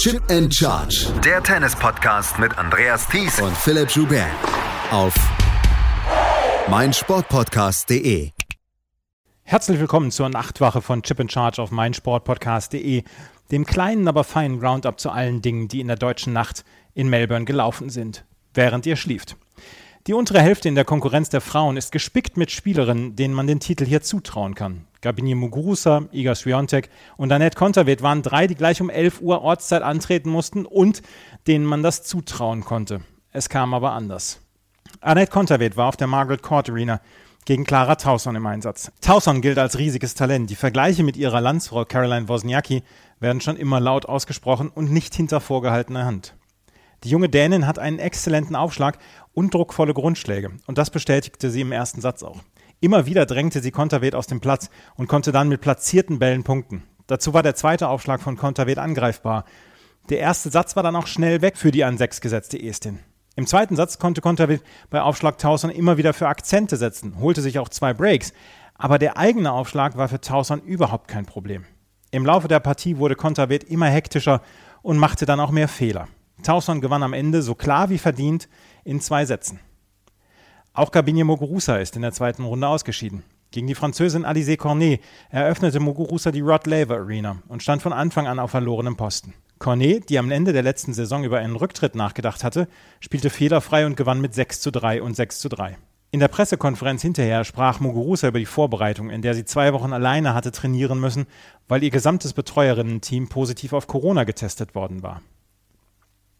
Chip and Charge. Der Tennis-Podcast mit Andreas Thies und Philipp Joubert. Auf meinsportpodcast.de. Herzlich willkommen zur Nachtwache von Chip and Charge auf meinsportpodcast.de, dem kleinen, aber feinen Roundup zu allen Dingen, die in der deutschen Nacht in Melbourne gelaufen sind, während ihr schlieft. Die untere Hälfte in der Konkurrenz der Frauen ist gespickt mit Spielerinnen, denen man den Titel hier zutrauen kann. Gabini Muguruza, Iga Swiatek und Annette Konterweht waren drei, die gleich um 11 Uhr Ortszeit antreten mussten und denen man das zutrauen konnte. Es kam aber anders. Annette Konterweht war auf der Margaret Court Arena gegen Clara Tauson im Einsatz. Tauson gilt als riesiges Talent. Die Vergleiche mit ihrer Landsfrau Caroline Wozniacki werden schon immer laut ausgesprochen und nicht hinter vorgehaltener Hand. Die junge Dänin hat einen exzellenten Aufschlag und druckvolle Grundschläge. Und das bestätigte sie im ersten Satz auch. Immer wieder drängte sie Konterweht aus dem Platz und konnte dann mit platzierten Bällen punkten. Dazu war der zweite Aufschlag von Konterweht angreifbar. Der erste Satz war dann auch schnell weg für die an sechs gesetzte Estin. Im zweiten Satz konnte Konterweht bei Aufschlag Tauson immer wieder für Akzente setzen, holte sich auch zwei Breaks, aber der eigene Aufschlag war für Tauson überhaupt kein Problem. Im Laufe der Partie wurde Konterweht immer hektischer und machte dann auch mehr Fehler. Tauson gewann am Ende so klar wie verdient in zwei Sätzen. Auch Gabinier Muguruza ist in der zweiten Runde ausgeschieden. Gegen die Französin Alizé Cornet eröffnete Muguruza die Rod Laver Arena und stand von Anfang an auf verlorenem Posten. Cornet, die am Ende der letzten Saison über einen Rücktritt nachgedacht hatte, spielte fehlerfrei und gewann mit 6 zu 3 und 6 zu 3. In der Pressekonferenz hinterher sprach Muguruza über die Vorbereitung, in der sie zwei Wochen alleine hatte trainieren müssen, weil ihr gesamtes Betreuerinnen-Team positiv auf Corona getestet worden war.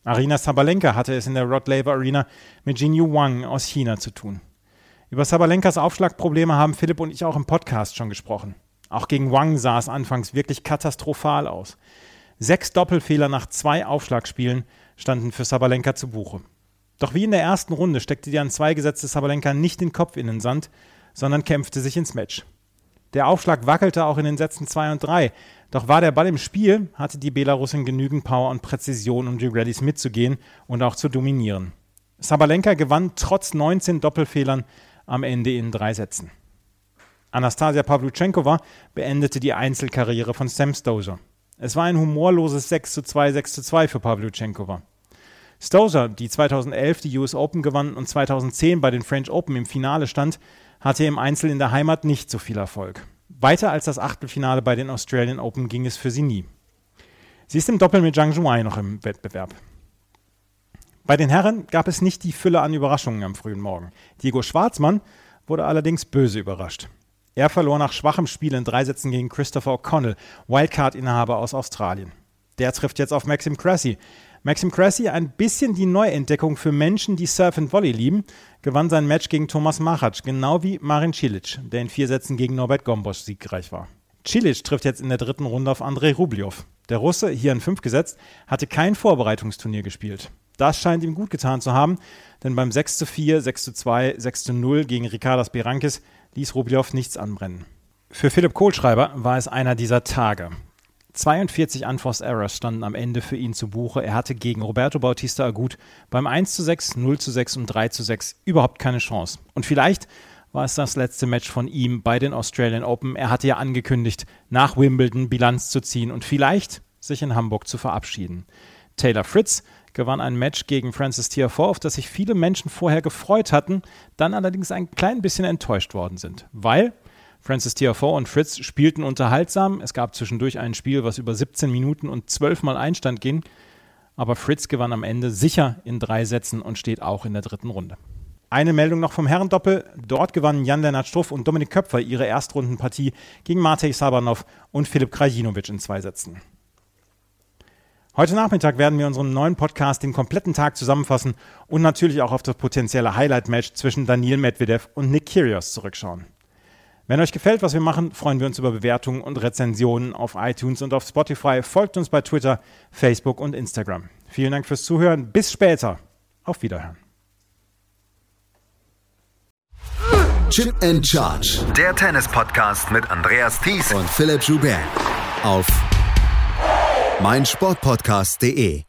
Arina Sabalenka hatte es in der Rod Laver Arena mit Jinyu Wang aus China zu tun. Über Sabalenkas Aufschlagprobleme haben Philipp und ich auch im Podcast schon gesprochen. Auch gegen Wang sah es anfangs wirklich katastrophal aus. Sechs Doppelfehler nach zwei Aufschlagspielen standen für Sabalenka zu Buche. Doch wie in der ersten Runde steckte die an zwei gesetzte Sabalenka nicht den Kopf in den Sand, sondern kämpfte sich ins Match. Der Aufschlag wackelte auch in den Sätzen 2 und 3, doch war der Ball im Spiel, hatte die Belarusin genügend Power und Präzision, um die Rallyes mitzugehen und auch zu dominieren. Sabalenka gewann trotz 19 Doppelfehlern am Ende in drei Sätzen. Anastasia Pavlyuchenkova beendete die Einzelkarriere von Sam Stosur. Es war ein humorloses 6 zu 2, 6 zu 2 für Pavlyuchenkova. Stosur, die 2011 die US Open gewann und 2010 bei den French Open im Finale stand, hatte im Einzel in der Heimat nicht so viel Erfolg. Weiter als das Achtelfinale bei den Australian Open ging es für sie nie. Sie ist im Doppel mit Zhang Zhuai noch im Wettbewerb. Bei den Herren gab es nicht die Fülle an Überraschungen am frühen Morgen. Diego Schwarzmann wurde allerdings böse überrascht. Er verlor nach schwachem Spiel in drei Sätzen gegen Christopher O'Connell, Wildcard-Inhaber aus Australien. Der trifft jetzt auf Maxim Cressy, Maxim Cressy, ein bisschen die Neuentdeckung für Menschen, die Surf and Volley lieben, gewann sein Match gegen Thomas Machac, genau wie Marin Cilic, der in vier Sätzen gegen Norbert Gombosch siegreich war. Cilic trifft jetzt in der dritten Runde auf Andrei Rublev. Der Russe, hier in fünf gesetzt, hatte kein Vorbereitungsturnier gespielt. Das scheint ihm gut getan zu haben, denn beim 6 zu 4, 6 zu 2, 6 zu 0 gegen Ricardas Berankis ließ Rublev nichts anbrennen. Für Philipp Kohlschreiber war es einer dieser Tage. 42 Unforced Errors standen am Ende für ihn zu Buche. Er hatte gegen Roberto Bautista Agut beim 1 zu 6, 0 zu 6 und 3 zu 6 überhaupt keine Chance. Und vielleicht war es das letzte Match von ihm bei den Australian Open. Er hatte ja angekündigt, nach Wimbledon Bilanz zu ziehen und vielleicht sich in Hamburg zu verabschieden. Taylor Fritz gewann ein Match gegen Francis Tiafoe, auf das sich viele Menschen vorher gefreut hatten, dann allerdings ein klein bisschen enttäuscht worden sind, weil Francis Tiafoe und Fritz spielten unterhaltsam. Es gab zwischendurch ein Spiel, was über 17 Minuten und 12 Mal Einstand ging. Aber Fritz gewann am Ende sicher in drei Sätzen und steht auch in der dritten Runde. Eine Meldung noch vom Herrendoppel. Dort gewannen Jan-Lennart Struff und Dominik Köpfer ihre Erstrundenpartie gegen Matej Sabanov und Filip Krajinovic in zwei Sätzen. Heute Nachmittag werden wir unseren neuen Podcast den kompletten Tag zusammenfassen und natürlich auch auf das potenzielle Highlight-Match zwischen Daniel Medvedev und Nick Kyrgios zurückschauen. Wenn euch gefällt, was wir machen, freuen wir uns über Bewertungen und Rezensionen auf iTunes und auf Spotify. Folgt uns bei Twitter, Facebook und Instagram. Vielen Dank fürs Zuhören. Bis später. Auf Wiederhören. Chip and Charge. Der Tennis-Podcast mit Andreas Thies und Philipp Joubert. Auf meinsportpodcast.de.